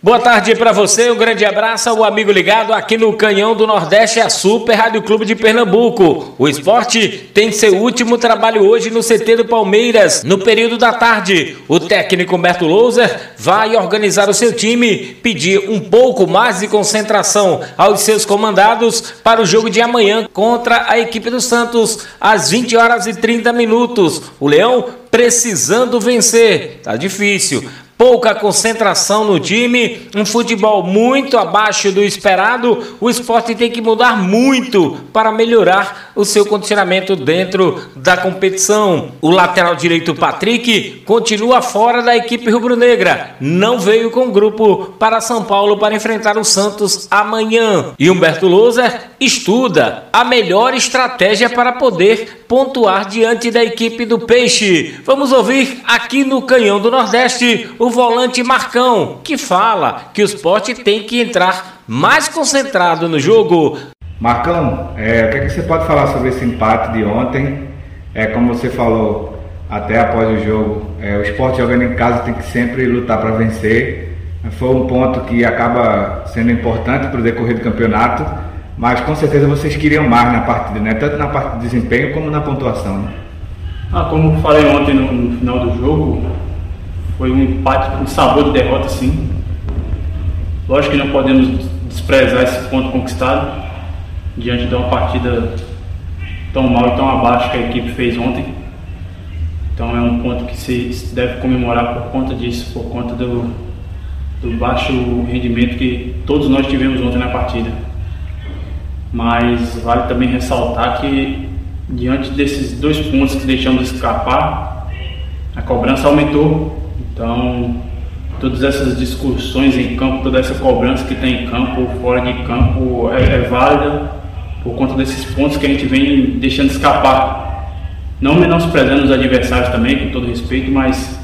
Boa tarde para você, um grande abraço ao amigo ligado aqui no Canhão do Nordeste, a Super Rádio Clube de Pernambuco. O esporte tem seu último trabalho hoje no CT do Palmeiras, no período da tarde. O técnico Humberto Louser vai organizar o seu time, pedir um pouco mais de concentração aos seus comandados para o jogo de amanhã contra a equipe do Santos, às 20 horas e 30 minutos. O Leão precisando vencer, tá difícil pouca concentração no time, um futebol muito abaixo do esperado, o esporte tem que mudar muito para melhorar o seu condicionamento dentro da competição. O lateral direito Patrick continua fora da equipe rubro-negra, não veio com o grupo para São Paulo para enfrentar o Santos amanhã. E Humberto Loser estuda a melhor estratégia para poder pontuar diante da equipe do Peixe. Vamos ouvir aqui no Canhão do Nordeste o volante Marcão, que fala que o esporte tem que entrar mais concentrado no jogo. Marcão, é, o que, é que você pode falar sobre esse empate de ontem? É, como você falou até após o jogo, é, o esporte jogando em casa tem que sempre lutar para vencer. Foi um ponto que acaba sendo importante para o decorrer do campeonato, mas com certeza vocês queriam mais na partida, né? tanto na parte de desempenho como na pontuação. Né? Ah, como falei ontem no, no final do jogo, foi um empate com sabor de derrota, sim. Lógico que não podemos desprezar esse ponto conquistado diante de uma partida tão mal e tão abaixo que a equipe fez ontem. Então é um ponto que se deve comemorar por conta disso, por conta do, do baixo rendimento que todos nós tivemos ontem na partida. Mas vale também ressaltar que diante desses dois pontos que deixamos escapar, a cobrança aumentou então, todas essas discussões em campo, toda essa cobrança que tem em campo, fora de campo, é, é válida por conta desses pontos que a gente vem deixando escapar. Não menosprezando os adversários também, com todo respeito, mas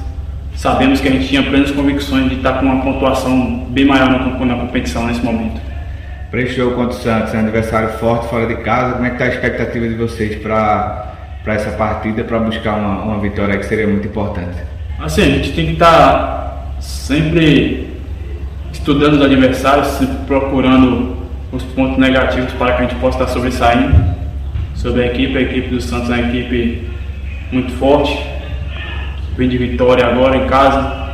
sabemos que a gente tinha plenas convicções de estar com uma pontuação bem maior na, na competição nesse momento. Para esse jogo contra o Santos, é um adversário forte fora de casa, como é que está a expectativa de vocês para essa partida, para buscar uma, uma vitória que seria muito importante? Assim, a gente tem que estar tá sempre estudando os adversários, sempre procurando os pontos negativos para que a gente possa estar sobressaindo sobre a equipe. A equipe do Santos é uma equipe muito forte, vem de vitória agora em casa.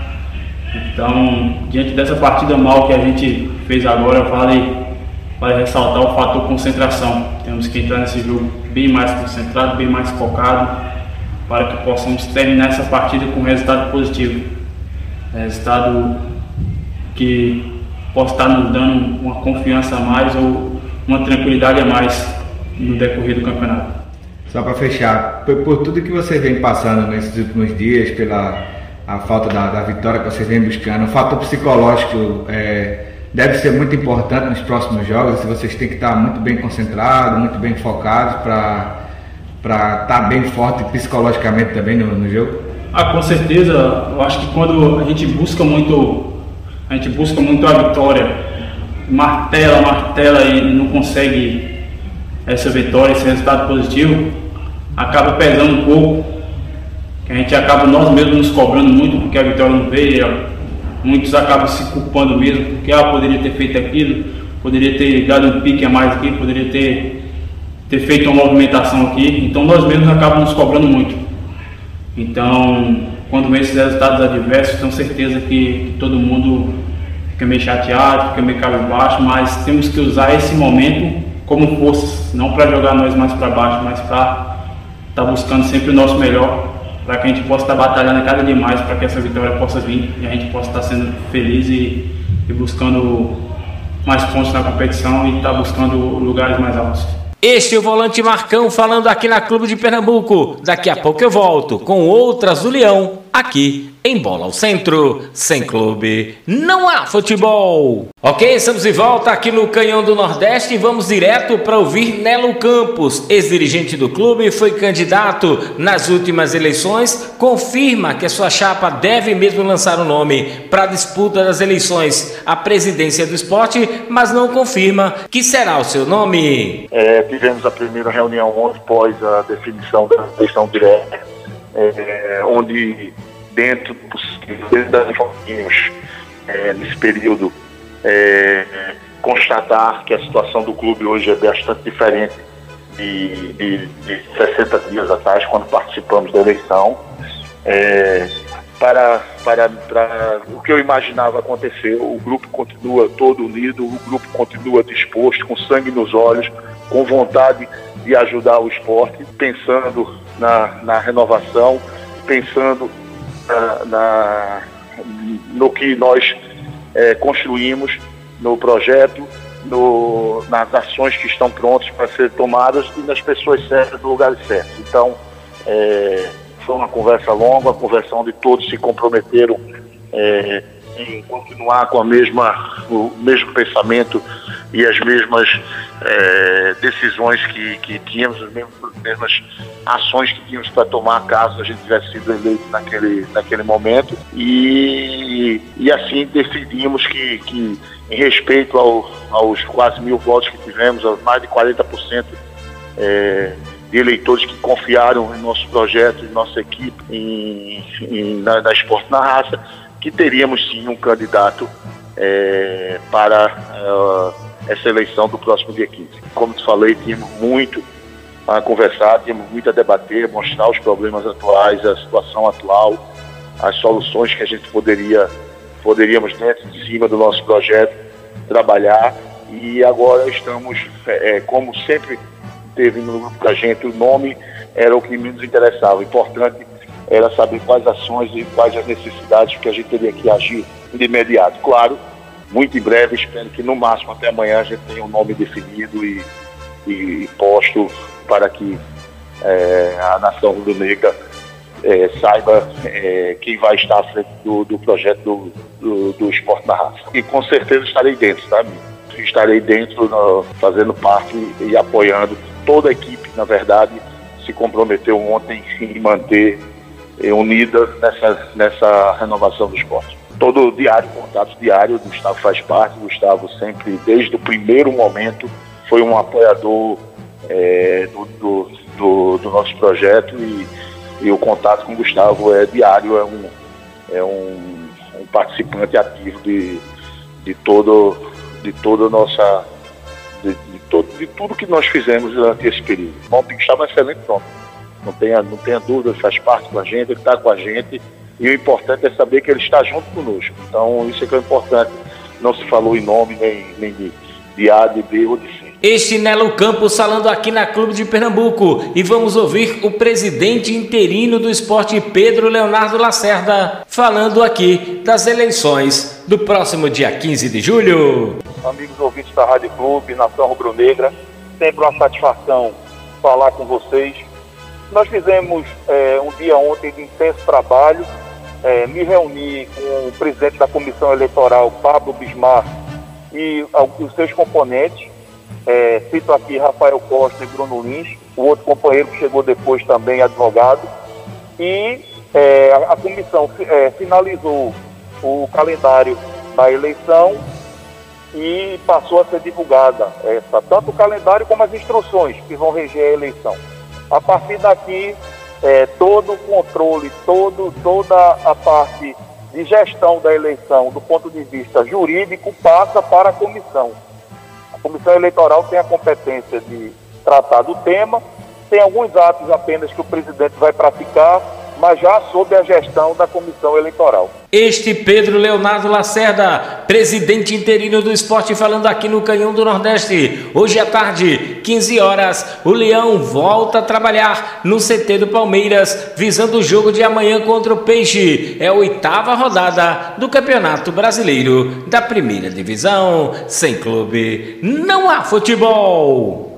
Então, diante dessa partida mal que a gente fez agora, vale, vale ressaltar o fator concentração. Temos que entrar nesse jogo bem mais concentrado, bem mais focado para que possamos terminar essa partida com um resultado positivo. Resultado que possa estar nos dando uma confiança a mais ou uma tranquilidade a mais no decorrer do campeonato. Só para fechar, por, por, tudo que você vem passando nesses últimos dias, pela a falta da, da vitória que vocês vem buscando, o fator psicológico é, deve ser muito importante nos próximos jogos. Vocês têm que estar muito bem concentrados, muito bem focados para para estar tá bem forte psicologicamente também no, no jogo? Ah, com certeza. Eu acho que quando a gente busca muito, a gente busca muito a vitória, martela, martela e não consegue essa vitória, esse resultado positivo, acaba pesando um pouco. Que a gente acaba nós mesmos nos cobrando muito porque a vitória não veio. Muitos acabam se culpando mesmo porque ah, poderia ter feito aquilo, poderia ter dado um pique a mais aqui, poderia ter ter feito uma movimentação aqui, então nós mesmos acabamos nos cobrando muito. Então, quando vem esses resultados adversos, tenho certeza que, todo mundo fica meio chateado, fica meio cabisbaixo, mas temos que usar esse momento como força, não para jogar nós mais para baixo, mas para estar tá buscando sempre o nosso melhor, para que a gente possa estar tá batalhando cada dia mais para que essa vitória possa vir e a gente possa estar tá sendo feliz e, e buscando mais pontos na competição e estar buscando lugares mais altos. Este é o volante Marcão falando aqui na Clube de Pernambuco. Daqui a pouco eu volto com outras do Leão aqui em Bola ao Centro. Sem clube, não há futebol. Ok, estamos de volta aqui no Canhão do Nordeste e vamos direto para ouvir Nelo Campos, ex-dirigente do clube, foi candidato nas últimas eleições, confirma que a sua chapa deve mesmo lançar o um nome para a disputa das eleições à presidência do esporte, mas não confirma que será o seu nome. É, tivemos a primeira reunião ontem após a definição da eleição direta, é, onde dentro das informações é, nesse período é, constatar que a situação do clube hoje é bastante diferente de, de, de 60 dias atrás, quando participamos da eleição. É, para, para, para o que eu imaginava acontecer, o grupo continua todo unido, o grupo continua disposto, com sangue nos olhos, com vontade de ajudar o esporte, pensando na, na renovação, pensando na, na no que nós é, construímos no projeto, no, nas ações que estão prontas para ser tomadas e nas pessoas certas, no lugar certo. Então, é, foi uma conversa longa, uma conversa onde todos se comprometeram é, em continuar com a mesma, o mesmo pensamento e as mesmas é, decisões que, que tínhamos, as mesmas, ações que tínhamos para tomar caso a gente tivesse sido eleito naquele, naquele momento. E, e assim decidimos que, que em respeito ao, aos quase mil votos que tivemos, aos mais de 40% é, de eleitores que confiaram em nosso projeto, em nossa equipe, em, em na, na Esporte na Raça, que teríamos sim um candidato é, para uh, essa eleição do próximo dia 15. Como te falei, tínhamos muito a conversar, tínhamos muito a debater, mostrar os problemas atuais, a situação atual, as soluções que a gente poderia poderíamos dentro de cima do nosso projeto trabalhar e agora estamos, é, como sempre teve no grupo da gente, o nome era o que menos interessava. O importante era saber quais ações e quais as necessidades que a gente teria que agir de imediato. Claro, muito em breve, espero que no máximo até amanhã a gente tenha um nome definido e, e posto para que é, a nação rubro-negra é, saiba é, quem vai estar à frente do, do projeto do, do, do, esporte na raça. E com certeza estarei dentro, tá, Estarei dentro, no, fazendo parte e apoiando toda a equipe, na verdade, se comprometeu ontem em manter unida nessa, nessa renovação do esporte. Todo diário, contato diário, o Gustavo faz parte, o Gustavo sempre, desde o primeiro momento, foi um apoiador é, do, do, do, do, nosso projeto e, e, o contato com o Gustavo é diário, é um, é um, um participante ativo de, de, todo, de toda a nossa. De, de, todo, de tudo que nós fizemos durante esse período. Bom, o Gustavo é um excelente nome não tenha, não tenha dúvida, faz parte com a gente, ele está com a gente. E o importante é saber que ele está junto conosco. Então, isso é que é importante. Não se falou em nome nem, nem de, de A, de B ou de C. Este Nelo Campos falando aqui na Clube de Pernambuco. E vamos ouvir o presidente interino do esporte, Pedro Leonardo Lacerda, falando aqui das eleições do próximo dia 15 de julho. Amigos ouvintes da Rádio Clube, Nação Rubro-Negra, sempre uma satisfação falar com vocês nós fizemos é, um dia ontem de intenso trabalho, é, me reuni com o presidente da comissão eleitoral, Pablo Bismar, e os seus componentes. É, cito aqui Rafael Costa e Bruno Lins, o outro companheiro que chegou depois também, advogado. E é, a, a, comissão finalizou o calendário da eleição e passou a ser divulgada essa, tanto o calendário como as instruções que vão reger a eleição. A partir daqui, é, todo o controle, todo, toda a parte de gestão da eleição, do ponto de vista jurídico, passa para a comissão. A comissão eleitoral tem a competência de tratar do tema, tem alguns atos apenas que o presidente vai praticar, mas já sob a gestão da comissão eleitoral. Este Pedro Leonardo Lacerda, presidente interino do esporte, falando aqui no Canhão do Nordeste. Hoje à tarde, 15 horas, o Leão volta a trabalhar no CT do Palmeiras, visando o jogo de amanhã contra o Peixe. É a oitava rodada do Campeonato Brasileiro da Primeira Divisão. Sem clube, não há futebol.